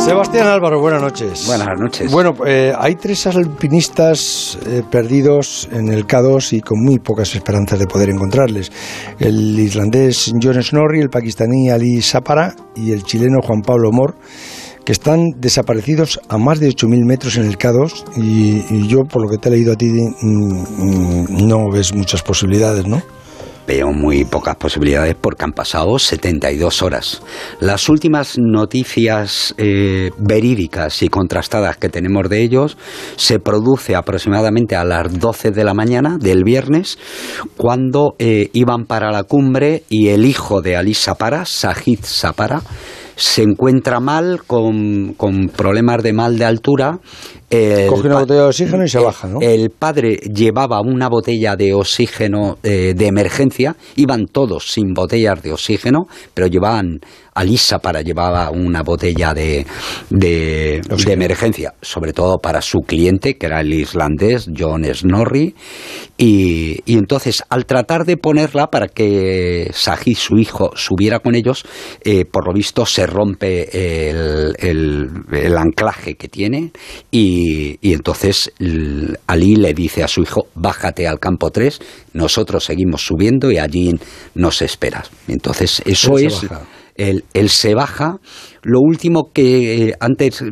Sebastián Álvaro, buenas noches. Buenas noches. Bueno, eh, hay tres alpinistas eh, perdidos en el K2 y con muy pocas esperanzas de poder encontrarles. El islandés John Snorri, el pakistaní Ali Sapara y el chileno Juan Pablo Mor, que están desaparecidos a más de 8.000 metros en el K2 y, y yo, por lo que te he leído a ti, mm, mm, no ves muchas posibilidades, ¿no? Veo muy pocas posibilidades porque han pasado 72 horas. Las últimas noticias eh, verídicas y contrastadas que tenemos de ellos se produce aproximadamente a las 12 de la mañana del viernes cuando eh, iban para la cumbre y el hijo de Ali Sapara, Sajid Sapara, se encuentra mal con, con problemas de mal de altura el Coge una botella de oxígeno y se baja, ¿no? El padre llevaba una botella de oxígeno eh, de emergencia, iban todos sin botellas de oxígeno, pero llevaban Alisa para llevaba una botella de, de, emergencia, sobre todo para su cliente, que era el islandés John Snorri, y, y entonces al tratar de ponerla para que Saji, su hijo, subiera con ellos, eh, por lo visto se rompe el, el, anclaje que tiene y, y entonces Ali le dice a su hijo, bájate al campo 3, nosotros seguimos subiendo y allí nos esperas. Entonces eso es él, se baja. Lo último que eh, antes,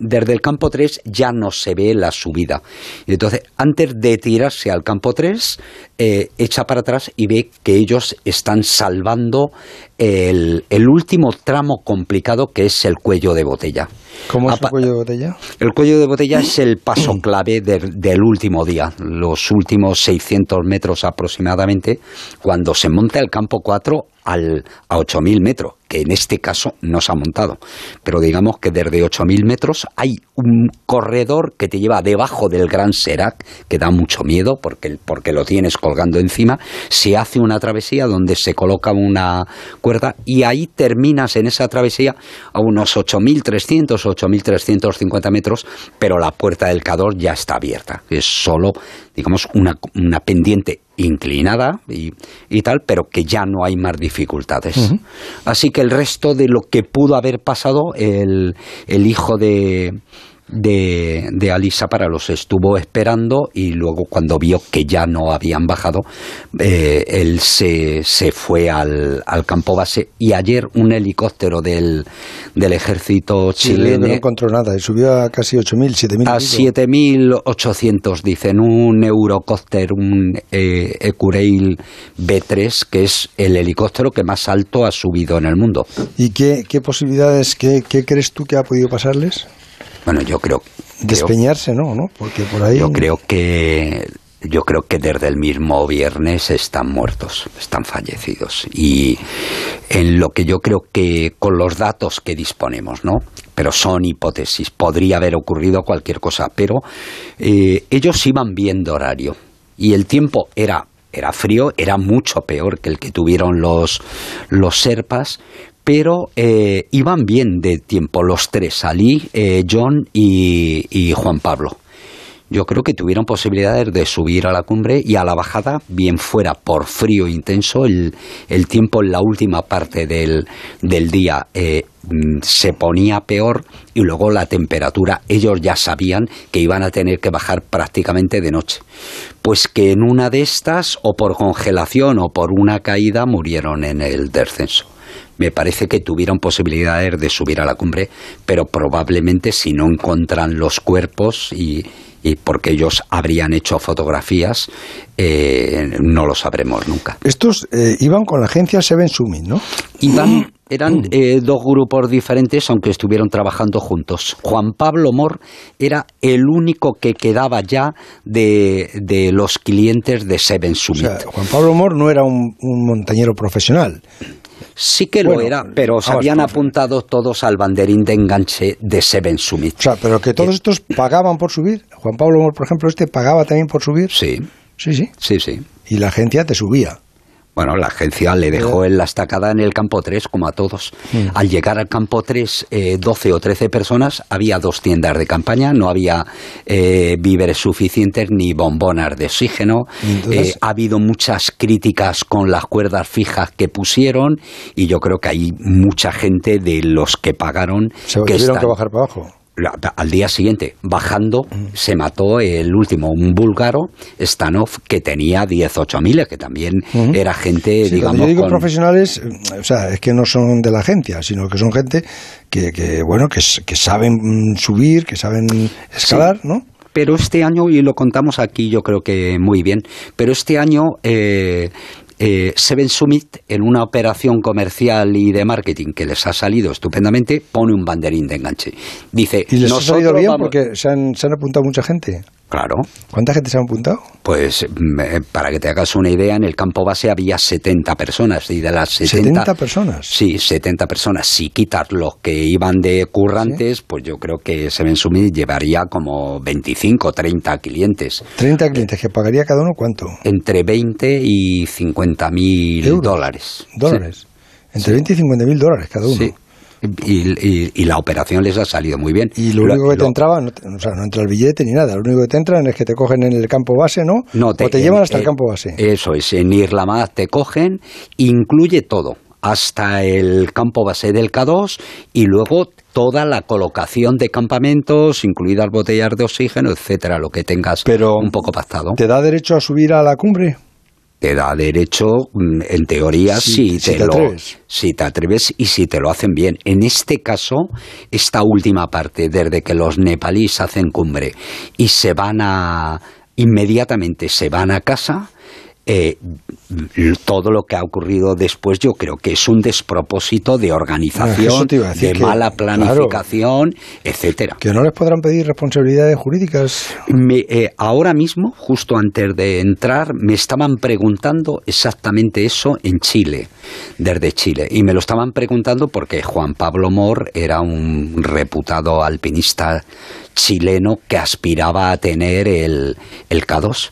desde el campo 3 ya no se ve la subida. Entonces, antes de tirarse al campo 3, eh, echa para atrás y ve que ellos están salvando el, último tramo complicado que es el cuello de botella. ¿Cómo es el cuello de botella? El cuello de botella es el paso clave del último día, los últimos 600 metros aproximadamente, cuando se monta el campo 4 al, a 8.000 metros, que en este caso no se ha montado. Pero digamos que desde 8.000 metros hay un corredor que te lleva debajo del Gran Serac, que da mucho miedo porque, porque lo tienes colgando encima. Se hace una travesía donde se coloca una cuerda y ahí terminas en esa travesía a unos 8.300, 8.350 metros, pero la puerta del Cador ya está abierta. Es solo, digamos, una, una pendiente inclinada y, y, tal, pero que ya no hay más dificultades. Así que el resto de lo que pudo haber pasado, el, el hijo de, de, de Alisa para los estuvo esperando y luego cuando vio que ya no habían bajado, eh, él se, se fue al, al, campo base y ayer un helicóptero del, del ejército chileno... no encontró nada y subió a casi 8.000, 7.000. A 7.800 dicen, un Eurocopter, un eh, Ecureil B3, que es el helicóptero que más alto ha subido en el mundo. ¿Y qué, qué posibilidades, qué, qué crees tú que ha podido pasarles? Bueno, yo creo... Despeñarse, ¿no? ¿no? Porque por ahí... Yo creo que yo creo que desde el mismo viernes están muertos, están fallecidos. Y en lo que yo creo que con los datos que disponemos, ¿no? Pero son hipótesis, podría haber ocurrido cualquier cosa, pero eh, ellos iban viendo horario y el tiempo era era frío, era mucho peor que el que tuvieron los, los serpas, pero eh, iban bien de tiempo los tres, Ali, eh, John y, Juan Pablo. Yo creo que tuvieron posibilidades de subir a la cumbre y a la bajada, bien fuera por frío intenso, el, tiempo en la última parte del, día eh, mm, se ponía peor y luego la temperatura, ellos ya sabían que iban a tener que bajar prácticamente de noche. Pues que en una de estas, o por congelación o por una caída, murieron en el descenso me parece que tuvieron posibilidades de subir a la cumbre, pero probablemente si no encuentran los cuerpos y, porque ellos habrían hecho fotografías, eh, no lo sabremos nunca. Estos eh, iban con la agencia Seven Summit, ¿no? Iban, eran eh, dos grupos diferentes, aunque estuvieron trabajando juntos. Juan Pablo Mor era el único que quedaba ya de, los clientes de Seven Summit. Juan Pablo Mor no era un montañero profesional. Sí que lo era, pero se habían apuntado todos al banderín de enganche de Seven Summit. O sea, pero que todos estos pagaban por subir. Juan Pablo, por ejemplo, este pagaba también por subir. Sí. Sí, sí. Sí, sí. Y la agencia te subía. Bueno, la agencia le dejó en la estacada en el campo 3, como a todos. Al llegar al campo 3, eh, 12 o 13 personas, había dos tiendas de campaña, no había eh, víveres suficientes ni bombonas de oxígeno. Entonces- Eh, ha habido muchas críticas con las cuerdas fijas que pusieron y yo creo que hay mucha gente de los que pagaron Se que tuvieron están- que bajar para abajo. Al día siguiente, bajando, se mató el último, un búlgaro, Stanov, que tenía 18 mil, que también era gente, Sí, digamos, yo digo con- profesionales, eh, o sea, es que no son de la agencia, sino que son gente que, que bueno, que, saben subir, que saben escalar, ¿no? Pero este año, y lo contamos aquí yo creo que muy bien, pero este año eh, eh, Seven Summit, en una operación comercial y de marketing que les ha salido estupendamente, pone un banderín de enganche. Dice, Y les ha salido "Nosotros bien vamos-". porque se han, se han apuntado mucha gente. Claro, ¿Cuánta gente se ha apuntado? pues eh, para que te hagas una idea, en el campo base había 70 personas y de las 70... 70 personas. Sí, 70 personas. Si quitas los que iban de currantes, pues yo creo que Seven Summit llevaría como 25 o 30 clientes. 30 clientes, que pagaría cada uno cuánto? Entre 20 y 50 mil dólares. Dólares. Entre 20 y 50 mil dólares cada uno. Sí. Y, y- y la operación les ha salido muy bien. Y lo único que te entraba, no, te- o sea, no entra el billete ni nada, lo único que te entran es que te cogen en el campo base, ¿no? No, o te llevan hasta el campo base. Eso es, en Irlamad te cogen, incluye todo, hasta el campo base del K2 y luego toda la colocación de campamentos, incluidas botellas de oxígeno, etcétera, lo que tengas Pero un poco pactado. ¿Te da derecho a subir a la cumbre? Te da derecho, mm, en teoría, Si- si, si te, te lo, atreves. si te atreves y si te lo hacen bien. En este caso, esta última parte, desde que los nepalíes hacen cumbre y se van a, inmediatamente se van a casa, eh, todo lo que ha ocurrido después yo creo que es un despropósito de organización, de que, mala claro. planificación, etcétera. Que no les podrán pedir responsabilidades jurídicas. Me- eh, ahora mismo, justo antes de entrar, me estaban preguntando exactamente eso en Chile, desde Chile. Y me lo estaban preguntando porque Juan Pablo Mor era un reputado alpinista chileno que aspiraba a tener el, el K2.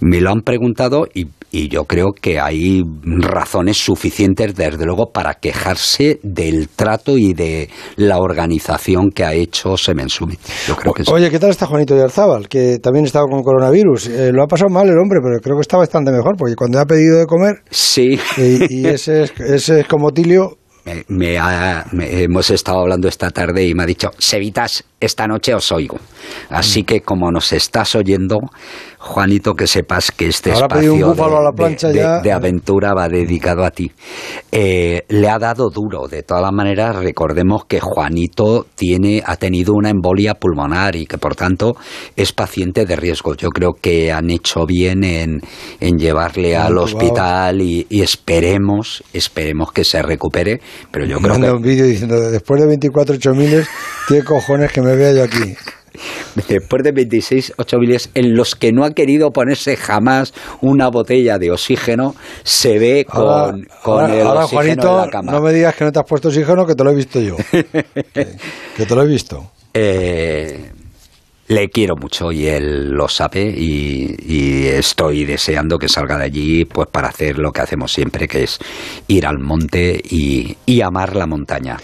Me lo han preguntado y, y yo creo que hay razones suficientes, desde luego, para quejarse del trato y de la organización que ha hecho Semen Summit. Yo creo que sí. Oye, ¿qué tal está Juanito Yarzábal? Que también estaba con coronavirus. Eh, lo ha pasado mal el hombre, pero creo que está bastante mejor, porque cuando ha pedido de comer, Sí. y, y ese, es- ese escomotilio, Me, me ha- me- hemos estado hablando esta tarde y me ha dicho, Sevitas, esta noche os oigo. Así que como nos estás oyendo, Juanito, que sepas que este Ahora espacio un de, a la plancha de- de- ya. de aventura va dedicado a ti. Eh, le ha dado duro. De todas maneras, recordemos que Juanito tiene, ha tenido una embolia pulmonar y que por tanto es paciente de riesgo. Yo creo que han hecho bien en, en llevarle al hospital y, y esperemos, esperemos que se recupere. Pero yo creo manda que un vídeo diciendo, después de 24 miles, tiene cojones que me vea yo aquí. después de 26 8 miles en los que no ha querido ponerse jamás una botella de oxígeno, se ve con, Ahora, con ahora- el ahora, oxígeno Juanito, en la cama. no me digas que no te has puesto oxígeno, que te lo he visto yo. que, que te lo he visto. Eh, le quiero mucho y él lo sabe y, y estoy deseando que salga de allí pues para hacer lo que hacemos siempre, que es ir al monte y, y amar la montaña.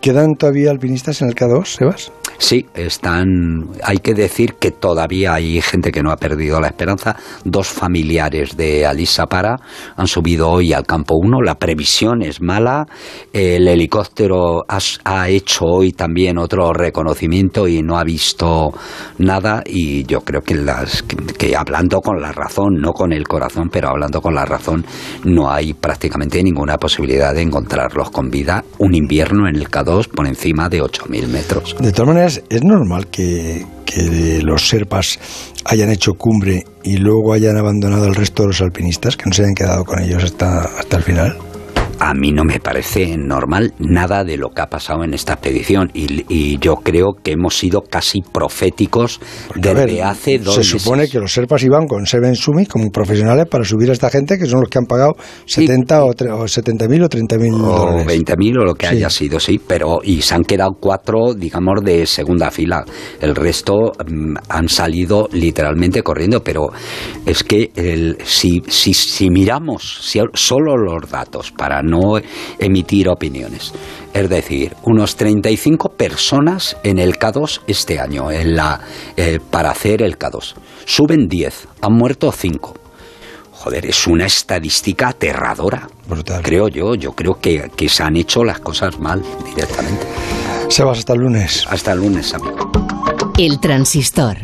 ¿Quedan todavía alpinistas en el K2, Sebas? Sí, están. Hay que decir que todavía hay gente que no ha perdido la esperanza. Dos familiares de Alisa Para han subido hoy al campo 1. La previsión es mala. El helicóptero ha hecho hoy también otro reconocimiento y no ha visto nada. Y yo creo que, las, que, que hablando con la razón, no con el corazón, pero hablando con la razón, no hay prácticamente ninguna posibilidad de encontrarlos con vida un invierno en el K2 por encima de 8.000 metros. De todas maneras, es normal que, que los serpas hayan hecho cumbre y luego hayan abandonado al resto de los alpinistas, que no se hayan quedado con ellos hasta, hasta el final. A mí no me parece normal nada de lo que ha pasado en esta expedición y, yo creo que hemos sido casi proféticos desde hace dos Se supone que los serpas iban con Seven Summit como profesionales para subir a esta gente que son los que han pagado 70 o, 70 mil o 30 mil O 20 mil o lo que haya sido, sí, pero y se han quedado cuatro, digamos, de segunda fila. El resto mm, han salido literalmente corriendo, pero es que el, si, si, si miramos solo los datos para no emitir opiniones. Es decir, unos 35 personas en el K2 este año, en la, eh, para hacer el K2. Suben 10, han muerto 5. Joder, es una estadística aterradora. Brutal. Creo yo, yo creo que, que se han hecho las cosas mal directamente. Sebas, hasta el lunes. Hasta el lunes, amigo. El transistor.